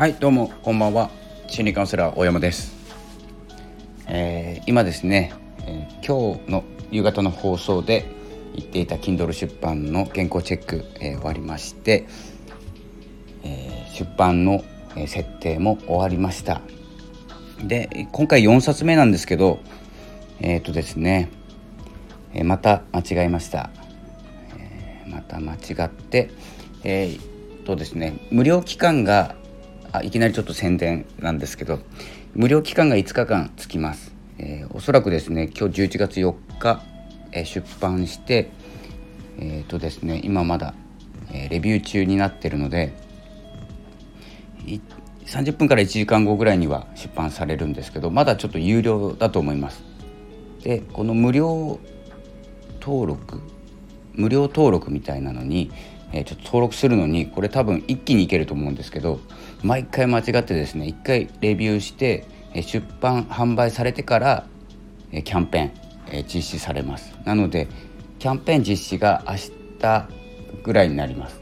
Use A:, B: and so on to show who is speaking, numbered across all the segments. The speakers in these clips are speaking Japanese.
A: はいどうもこんばんは。心理カウンセラー大山です、えー、今ですね、えー、今日の夕方の放送で言っていた Kindle 出版の原稿チェック、えー、終わりまして、え出版の、設定も終わりました。で今回4冊目なんですけどえっ、とですね、また間違えました、えまた間違ってえー、とですね無料期間があいきなりちょっと宣伝なんですけど無料期間が5日間つきます、えー、おそらくですね今日11月4日、えー、出版してえっ、ー、とですね今まだ、えレビュー中になってるので30分から1時間後ぐらいには出版されるんですけどまだちょっと有料だと思います。でこの無料登録無料登録みたいなのにえ、ちょっと登録するのにこれ多分一気にいけると思うんですけど毎回間違ってですね一回レビューして、え出版販売されてから、えキャンペーン、え実施されます。なのでキャンペーン実施が明日ぐらいになります、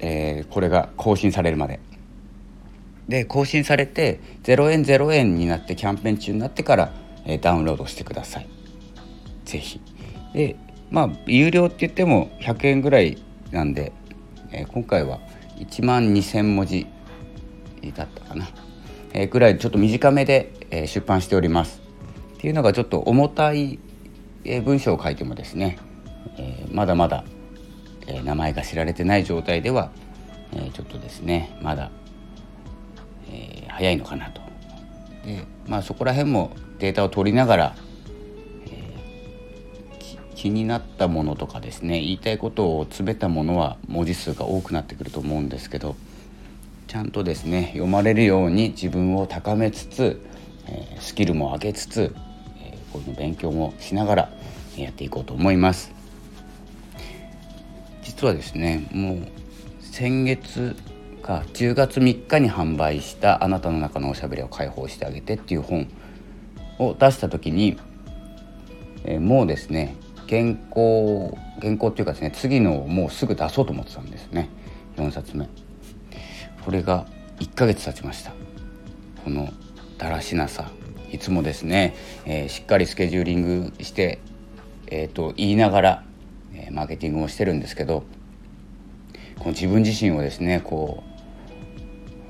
A: えー、これが更新されるまで。で更新されて0円0円になってキャンペーン中になってから、えダウンロードしてください。是非でまあ有料って言っても100円ぐらいなんで、えー、今回は1万2,000文字だったかな、えー、ぐらいちょっと短めで、えー、出版しております。っていうのがちょっと重たい、えー、文章を書いてもですね、えー、まだまだ、えー、名前が知られてない状態では、えー、ちょっとですねまだ、えー、早いのかなと。でまあそこら辺もデータを取りながら気になったものとかですね言いたいことを詰めたものは文字数が多くなってくると思うんですけどちゃんとですね読まれるように自分を高めつつ、え、スキルも上げつつ、えー、この勉強もしながらやっていこうと思います。実はですねもう先月か10月3日に販売した「あなたの中のおしゃべりを解放してあげて」っていう本を出した時に、もうですね原稿原稿っていうかですね次のをもうすぐ出そうと思ってたんですね。4冊目。これが1ヶ月経ちました。このだらしなさ。いつもですね、えー、しっかりスケジューリングして、えー、と言いながら、えー、マーケティングをしてるんですけどこの自分自身をですねこ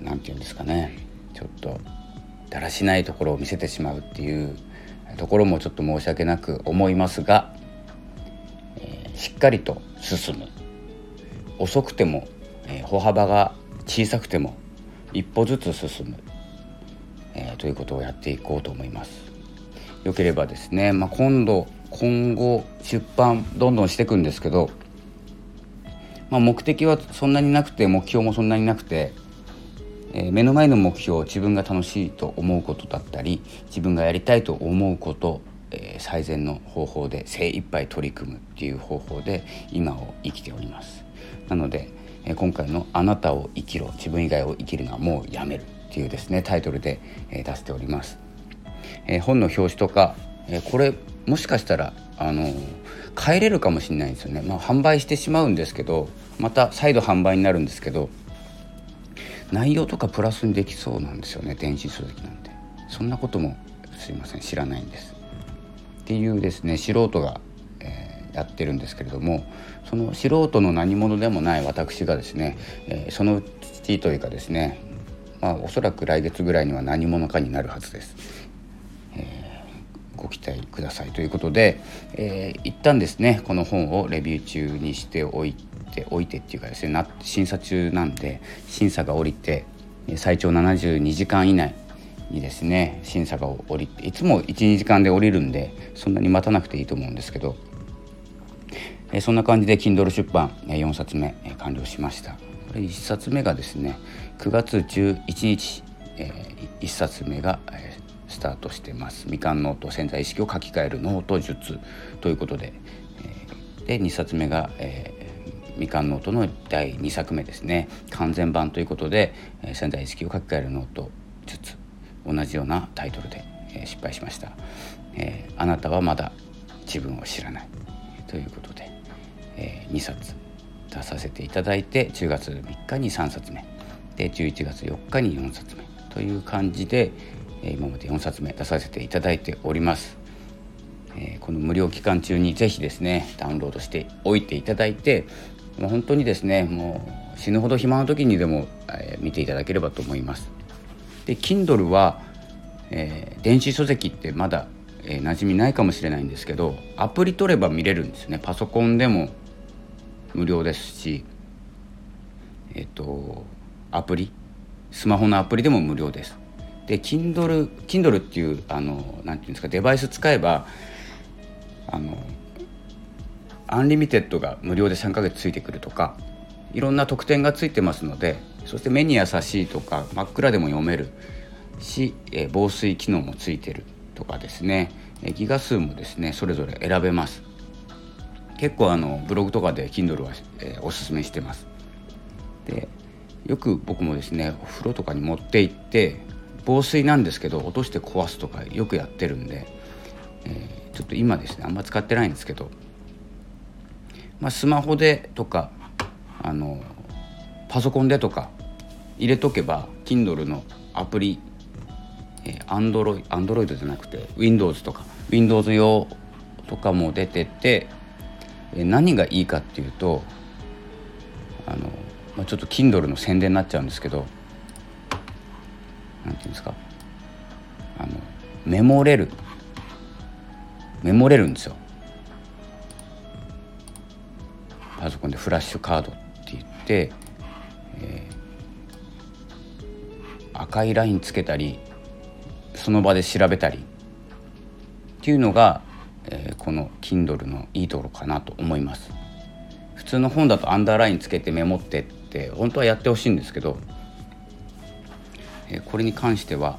A: う何て言うんですかね。ちょっとだらしないところを見せてしまうっていうところもちょっと申し訳なく思いますがしっかりと進む遅くても、えー、歩幅が小さくても一歩ずつ進む、えー、ということをやっていこうと思います。よければですね、まあ、今度今後出版どんどんしていくんですけど、まあ、目的はそんなになくて目標もそんなになくて、えー、目の前の目標自分が楽しいと思うことだったり自分がやりたいと思うことえ、最善の方法で精一杯取り組むっていう方法で今を生きております。なので、え、今回の「あなたを生きろ自分以外を生きるのはもうやめる」っていうですねタイトルで、え、出しております、え本の表紙とか、えこれもしかしたらあの変えれるかもしれないんですよね。まあ販売してしまうんですけどまた再度販売になるんですけど内容とかプラスにできそうなんですよね電子書籍なんて。そんなこともすいません知らないんです。っていうですね素人が、えー、やってるんですけれどもその素人の何者でもない私がですね、えー、そのうちというかですねまあおそらく来月ぐらいには何者かになるはずです。えー、ご期待くださいということで、えー、一旦ですねこの本をレビュー中にしておいておいてっていうかですねな審査中なんで審査が下りて最長72時間以内にですね。審査が降りていつも12時間で降りるんでそんなに待たなくていいと思うんですけど、えそんな感じで Kindle 出版4冊目完了しました。これ1冊目がですね9月11日、え1冊目が、えスタートしてます。みかんノート潜在意識を書き換えるノート術ということで、えで2冊目が、えみかんノートの第2作目ですね。完全版ということで、え潜在意識を書き換えるノート術。同じようなタイトルで、え、失敗しました、えー、あなたはまだ自分を知らないということで、えー、2冊出させていただいて10月3日に3冊目で11月4日に4冊目という感じで今まで4冊目出させていただいております。えこの無料期間中にぜひですねダウンロードしておいていただいてもう本当にですねもう死ぬほど暇な時にでも、え見ていただければと思います。で Kindle は、えー、電子書籍ってまだ、えー、馴染みないかもしれないんですけどアプリ取れば見れるんですねパソコンでも無料ですしえっ、ー、とアプリスマホのアプリでも無料です。で Kindle, Kindle っていうあのなんていうんですかデバイス使えばあのアンリミテッドが無料で3ヶ月ついてくるとかいろんな特典がついてますのでそして目に優しいとか真っ暗でも読めるし、え防水機能もついてるとかですね、ギガ数もですねそれぞれ選べます。結構あのブログとかで Kindle は、えおすすめしてます。でよく僕もですねお風呂とかに持って行って防水なんですけど落として壊すとかよくやってるんで、えー、ちょっと今ですねあんま使ってないんですけど、まあ、スマホでとかあのパソコンでとか入れとけば Kindle のアプリ、えー、Android, Android じゃなくて Windows とか Windows 用とかも出てて、えー、何がいいかっていうとあの、まあ、ちょっと Kindle の宣伝になっちゃうんですけどなんていうんですか？あのメモれる。メモれるんですよ。パソコンでフラッシュカードって言って、赤いラインつけたりその場で調べたりっていうのが、えー、この Kindle のいいところかなと思います。普通の本だとアンダーラインつけてメモってって本当はやってほしいんですけどえこれに関しては、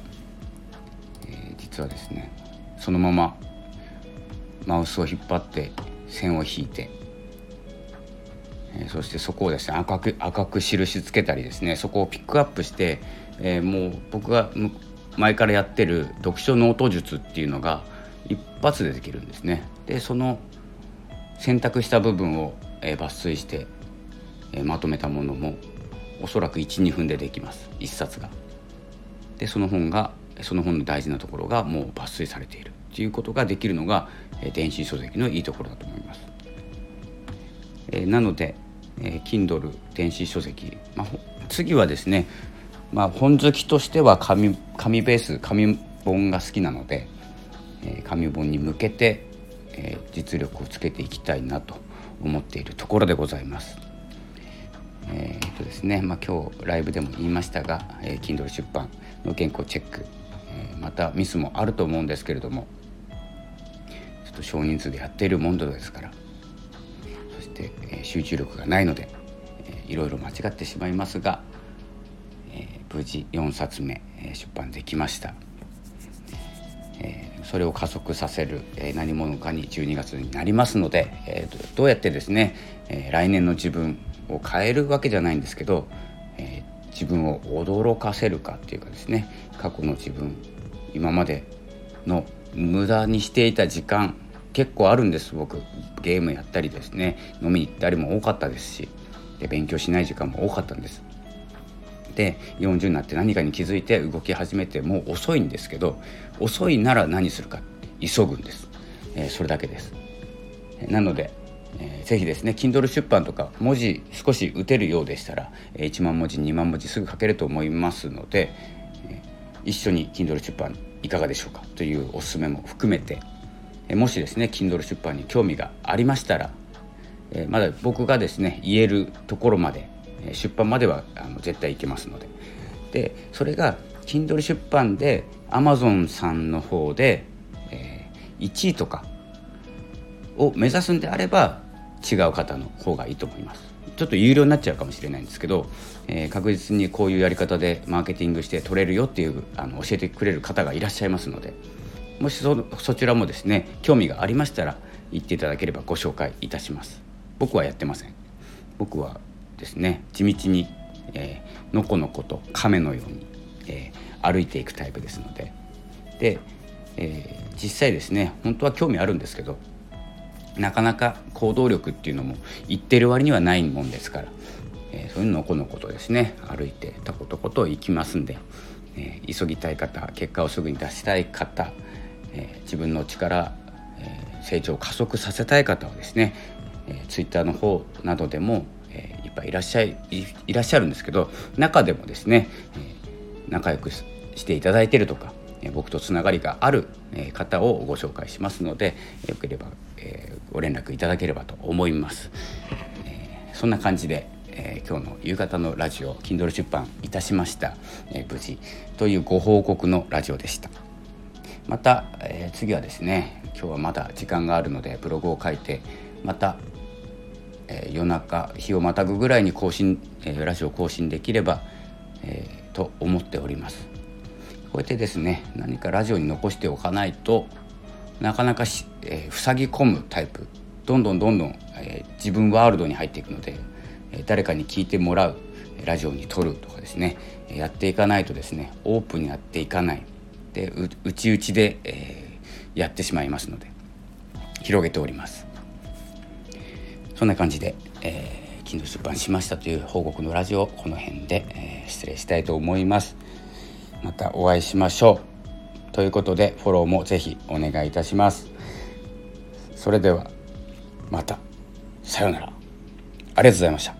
A: え実はですねそのままマウスを引っ張って線を引いて、えそしてそこをですね赤く赤く印つけたりですねそこをピックアップして、えもう僕が前からやってる読書ノート術っていうのが一発でできるんですね。でその選択した部分を、え抜粋して、えまとめたものもおそらく12分でできます1冊が。でその本がその本の大事なところがもう抜粋されているっていうことができるのが、え電子書籍のいいところだと思います。えなので、え Kindle 電子書籍、まあ、次はですね、まあ、本好きとしては紙紙ベース紙本が好きなので、え紙本に向けて、え実力をつけていきたいなと思っているところでございます。えーとですねまあ、今日ライブでも言いましたが、えー、Kindle 出版の原稿チェック、えー、またミスもあると思うんですけれどもちょっと少人数でやっているものですからそして、えー、集中力がないので、えー、いろいろ間違ってしまいますが、無事4冊目、え、出版できました。え、それを加速させる、え、何者かに12月になりますので、えー、どうやってですね、え、来年の自分を変えるわけじゃないんですけど、え、自分を驚かせるかっていうかですね過去の自分今までの無駄にしていた時間結構あるんです僕ゲームやったりですね飲みに行ったりも多かったですしで勉強しない時間も多かったんですで40になって何かに気づいて動き始めてもう遅いんですけど遅いなら何するか急ぐんです、えー、それだけです。なのでえー、ぜひですね Kindle 出版とか文字少し打てるようでしたら、えー、1万文字2万文字すぐ書けると思いますので、えー、一緒に Kindle 出版いかがでしょうかというおすすめも含めて、えー、もしですね Kindle 出版に興味がありましたら、えー、まだ僕がですね言えるところまで出版まではあの絶対行けますので。でそれが Kindle 出版で Amazon さんの方で、えー、1位とかを目指すんであれば違う方の方がいいと思います。ちょっと有料になっちゃうかもしれないんですけど、えー、確実にこういうやり方でマーケティングして取れるよっていうあの教えてくれる方がいらっしゃいますのでもしそそちらもですね興味がありましたら言っていただければご紹介いたします。僕はやってません。僕はですね。地道に、えー、のこのこと亀のように、えー、歩いていくタイプですので。で、えー、実際ですね本当は興味あるんですけどなかなか行動力っていうのも言ってる割にはないもんですからえー、そういうのこのことですね歩いてとことこと行きますんで、えー、急ぎたい方結果をすぐに出したい方、えー、自分の力、えー成長を加速させたい方はですね、えー、ツイッターの方などでも、ぱいいらっしゃいいらっしゃるんですけど中でもですね、仲良くしていただいてるとか僕とつながりがある方をご紹介しますのでよければご連絡いただければと思います。そんな感じでえ、今日の夕方のラジオ Kindle 出版いたしました、え、無事というご報告のラジオでしたまた、え、次はですね今日はまだ時間があるのでブログを書いてまた、え夜中日をまたぐぐらいに更新、えラジオ更新できれば、えと思っております。こうやってですね何かラジオに残しておかないとなかなかし、え塞ぎ込むタイプ。どんどんどんどん、え自分ワールドに入っていくのでえ誰かに聞いてもらうラジオに撮るとかですねやっていかないとですねオープンにやっていかない。で内々で、えー、やってしまいますので広げております。そんな感じで、えー、昨日出版しましたという報告のラジオこの辺で、えー、失礼したいと思います。またお会いしましょう。ということでフォローもぜひお願いいたします。それではまた。さようなら。ありがとうございました。